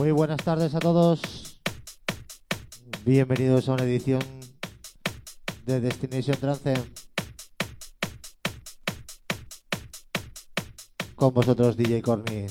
Muy buenas tardes a todos. Bienvenidos a una edición de Destination Trance. Con vosotros DJ Corny.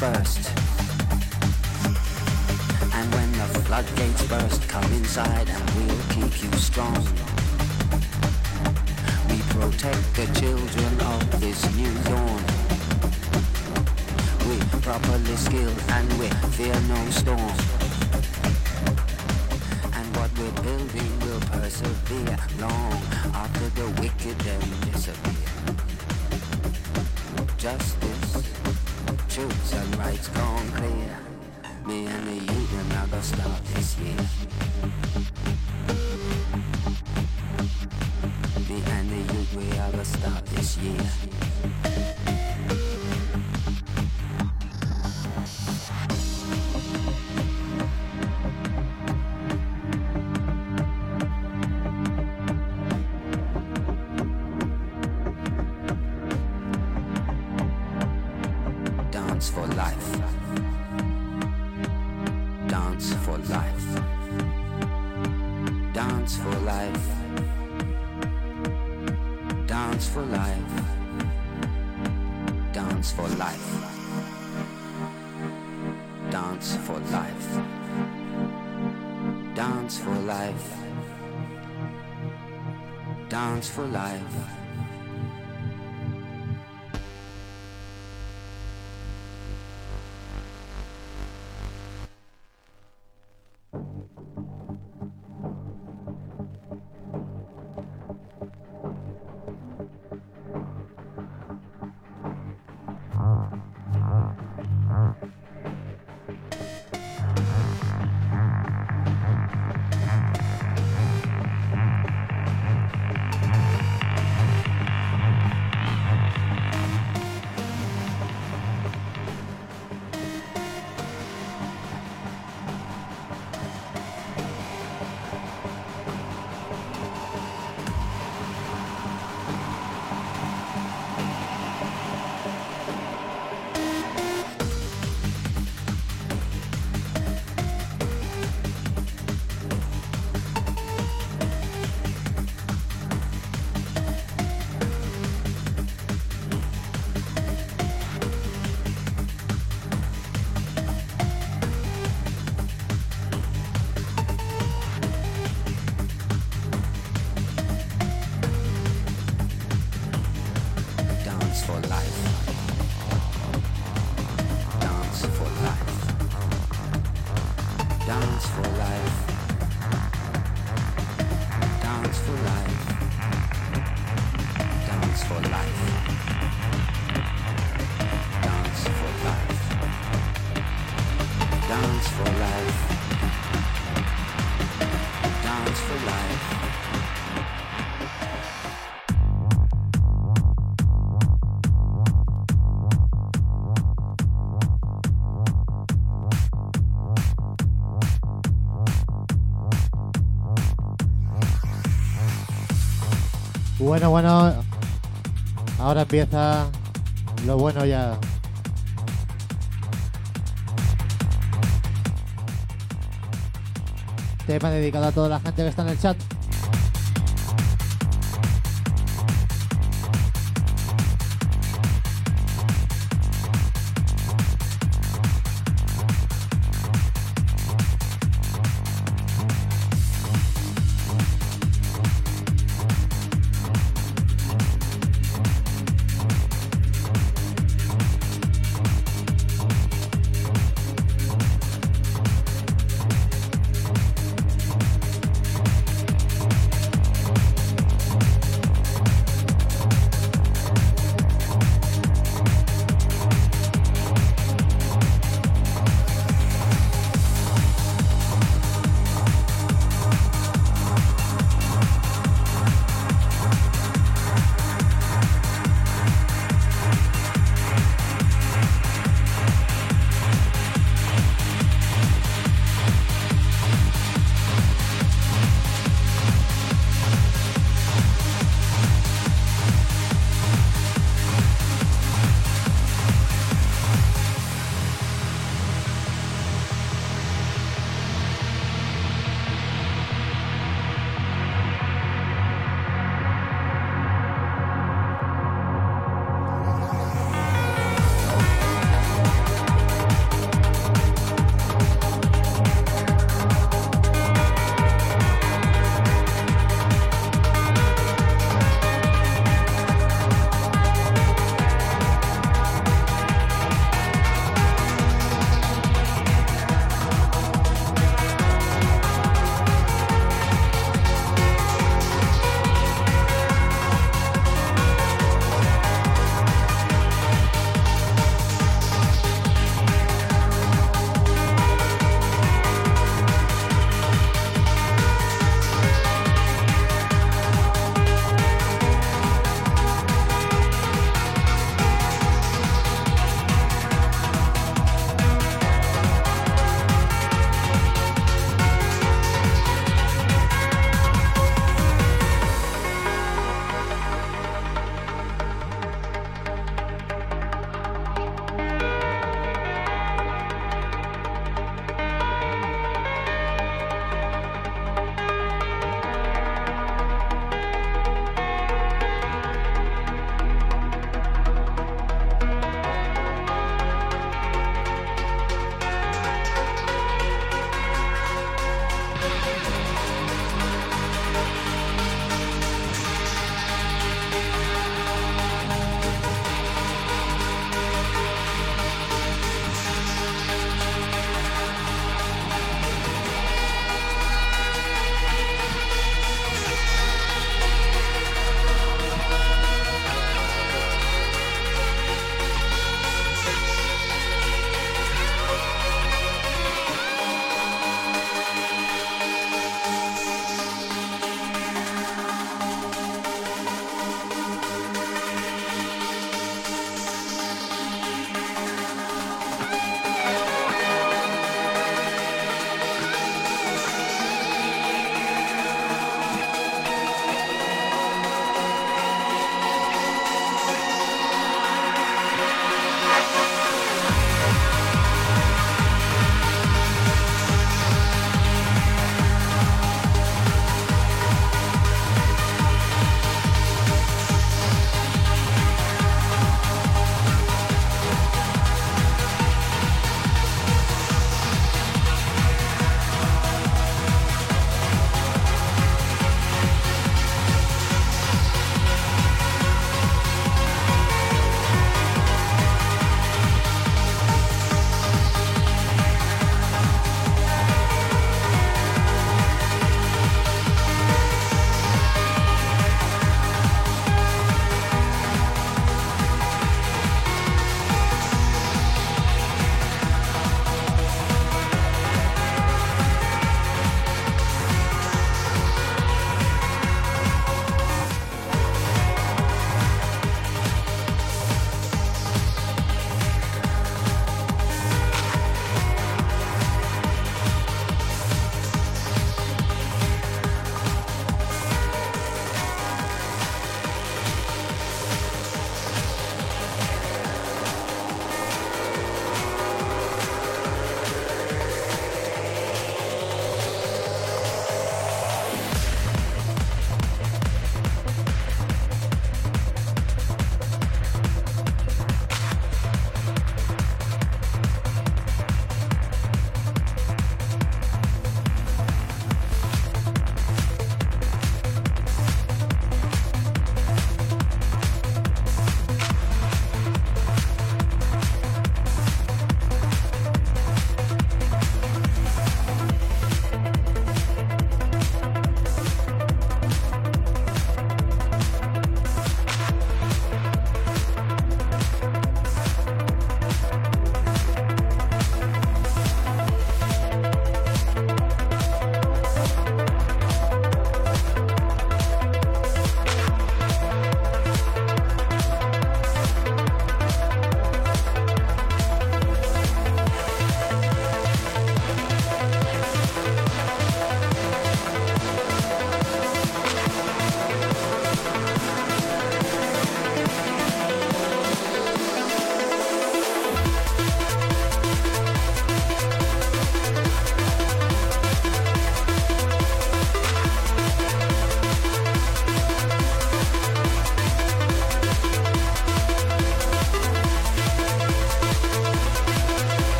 Burst. And when the floodgates burst, come inside and we'll keep you strong. We protect the children of this new dawn. We're properly skilled and we fear no storm. And what we're building will persevere long after the wicked then disappear. Justice, and rights gone clear. Me and the youth and gonna start this year. Me and the youth we are gonna start this year. Bueno, bueno. Ahora empieza lo bueno ya. Tema dedicado a toda la gente que está en el chat.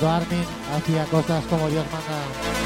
Cuando Armin hacía cosas como Dios manda.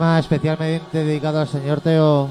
Especialmente dedicado al señor Teo.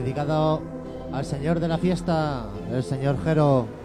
Dedicado al señor de la fiesta, el señor Jero.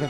Uno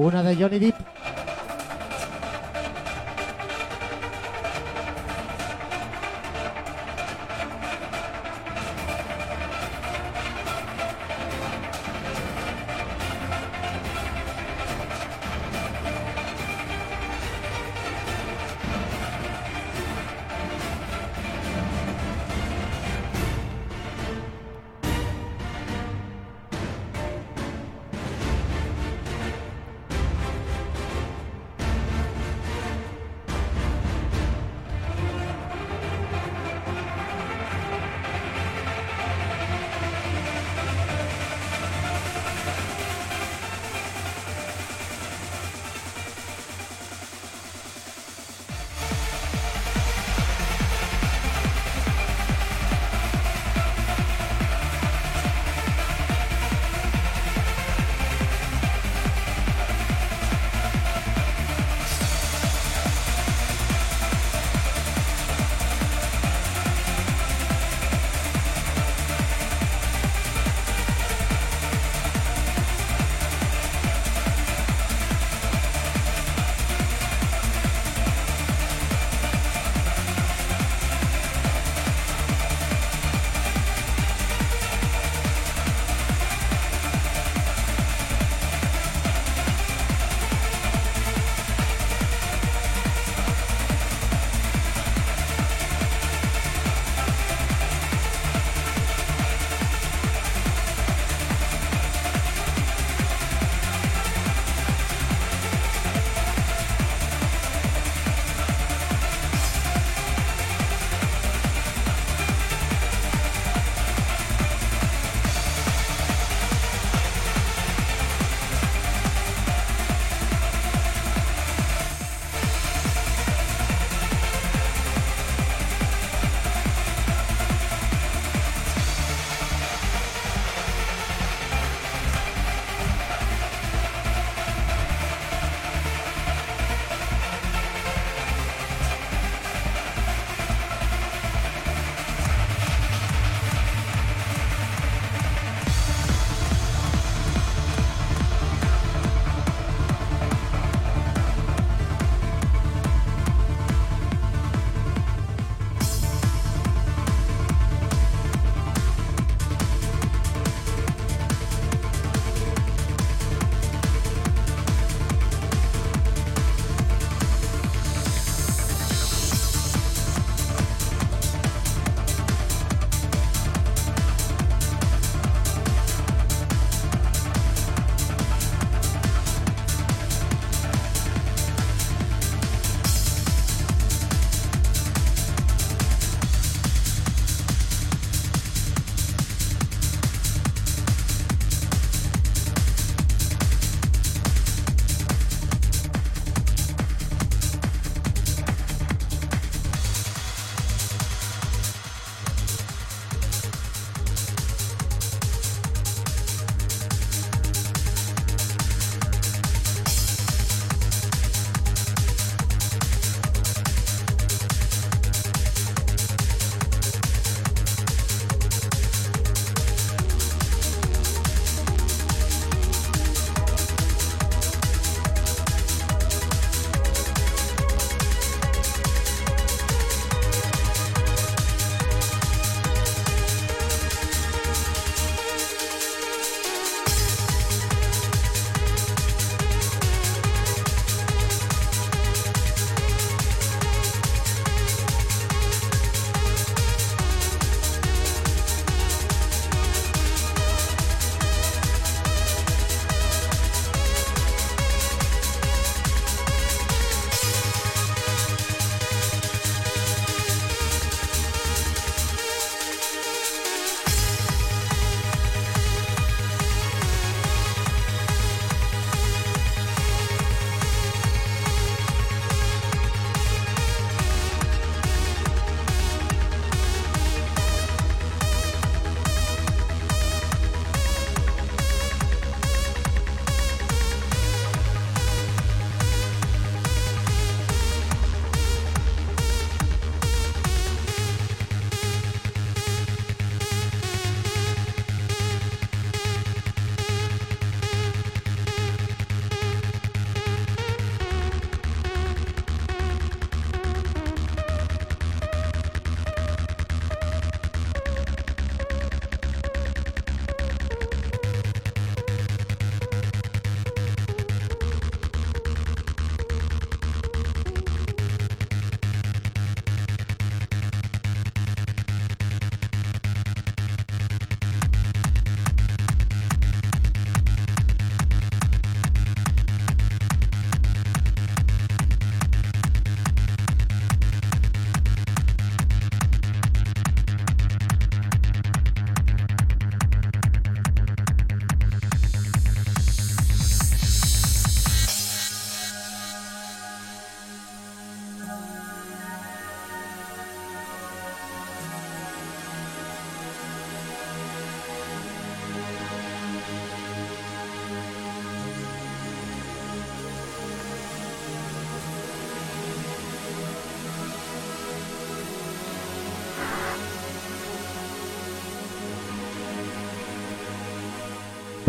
Una de Johnny Depp.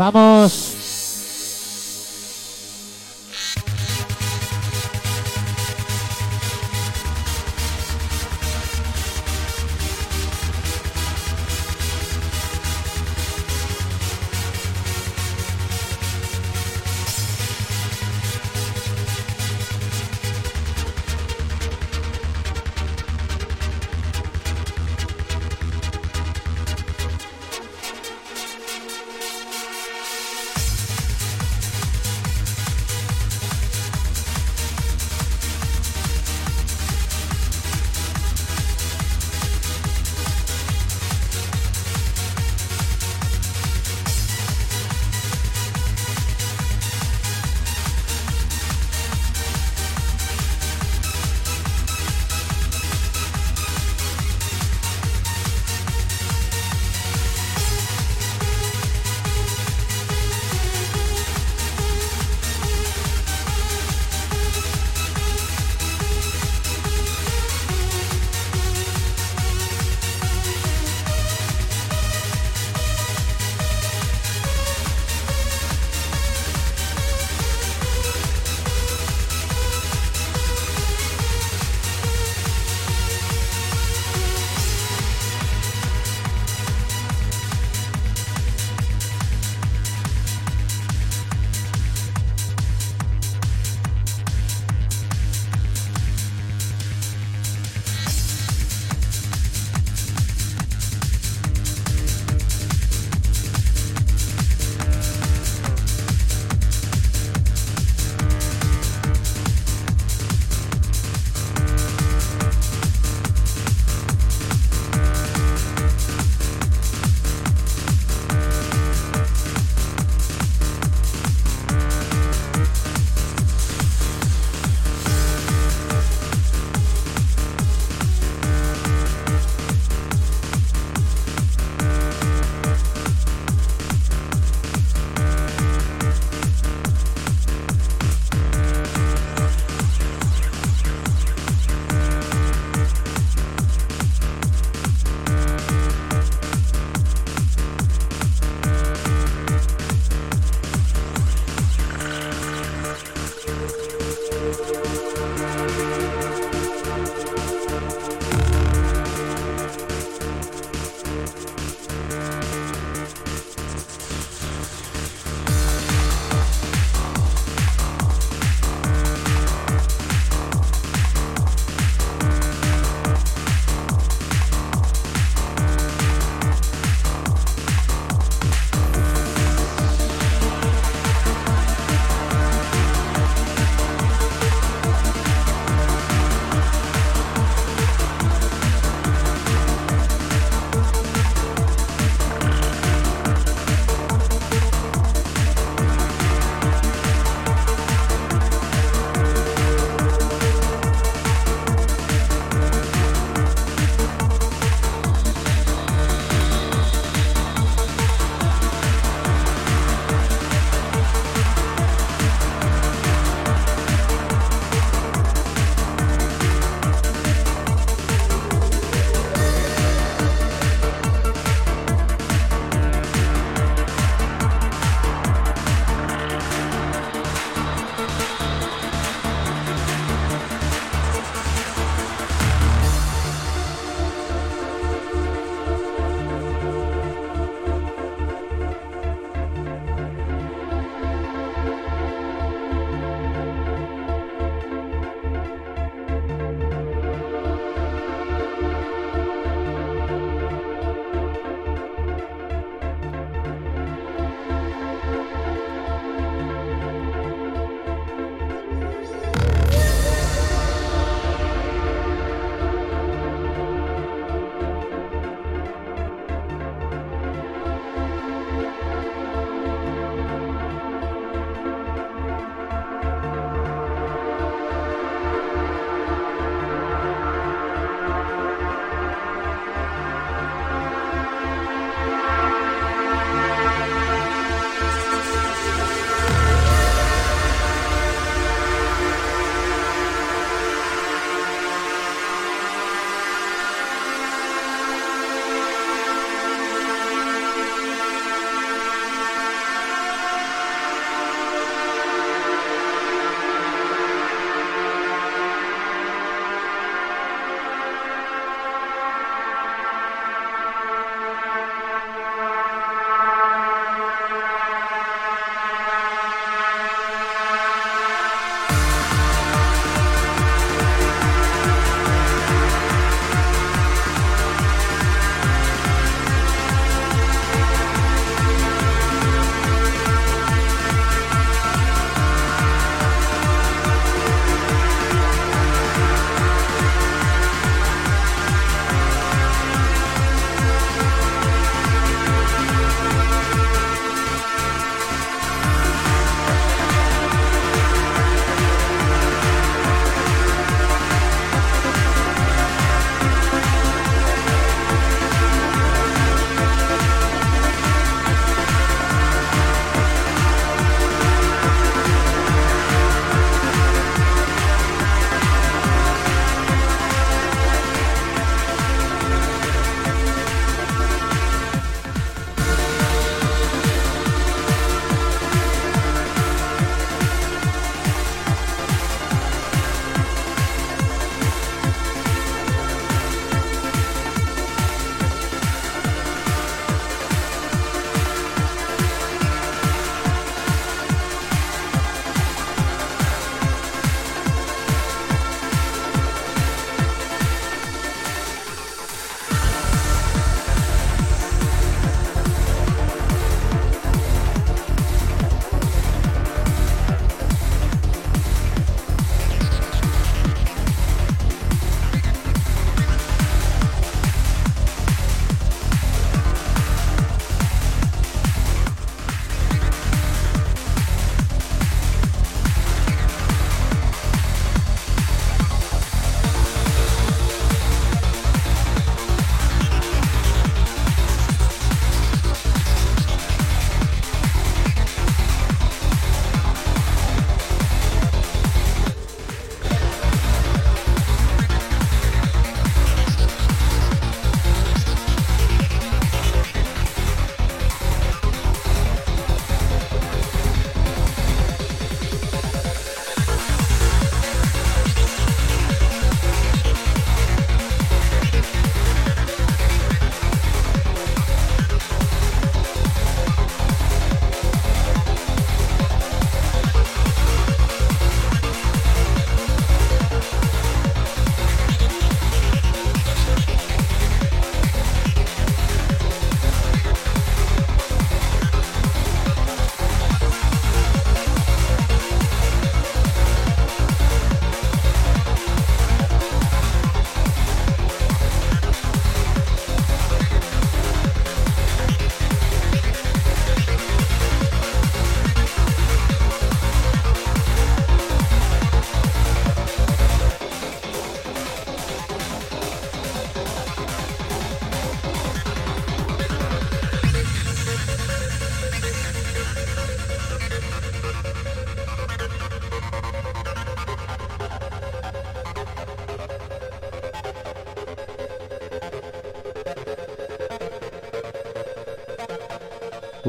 Vamos.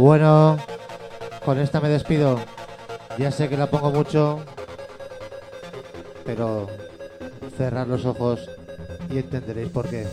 Bueno, con esta me despido. Ya sé que la pongo mucho, pero cerrar los ojos y entenderéis por qué.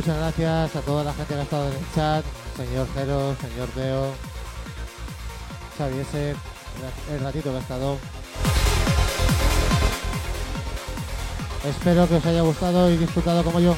Muchas gracias a toda la gente que ha estado en el chat, señor Jero, señor Deo, Xavi ese, el ratito que ha estado. Espero que os haya gustado y disfrutado como yo.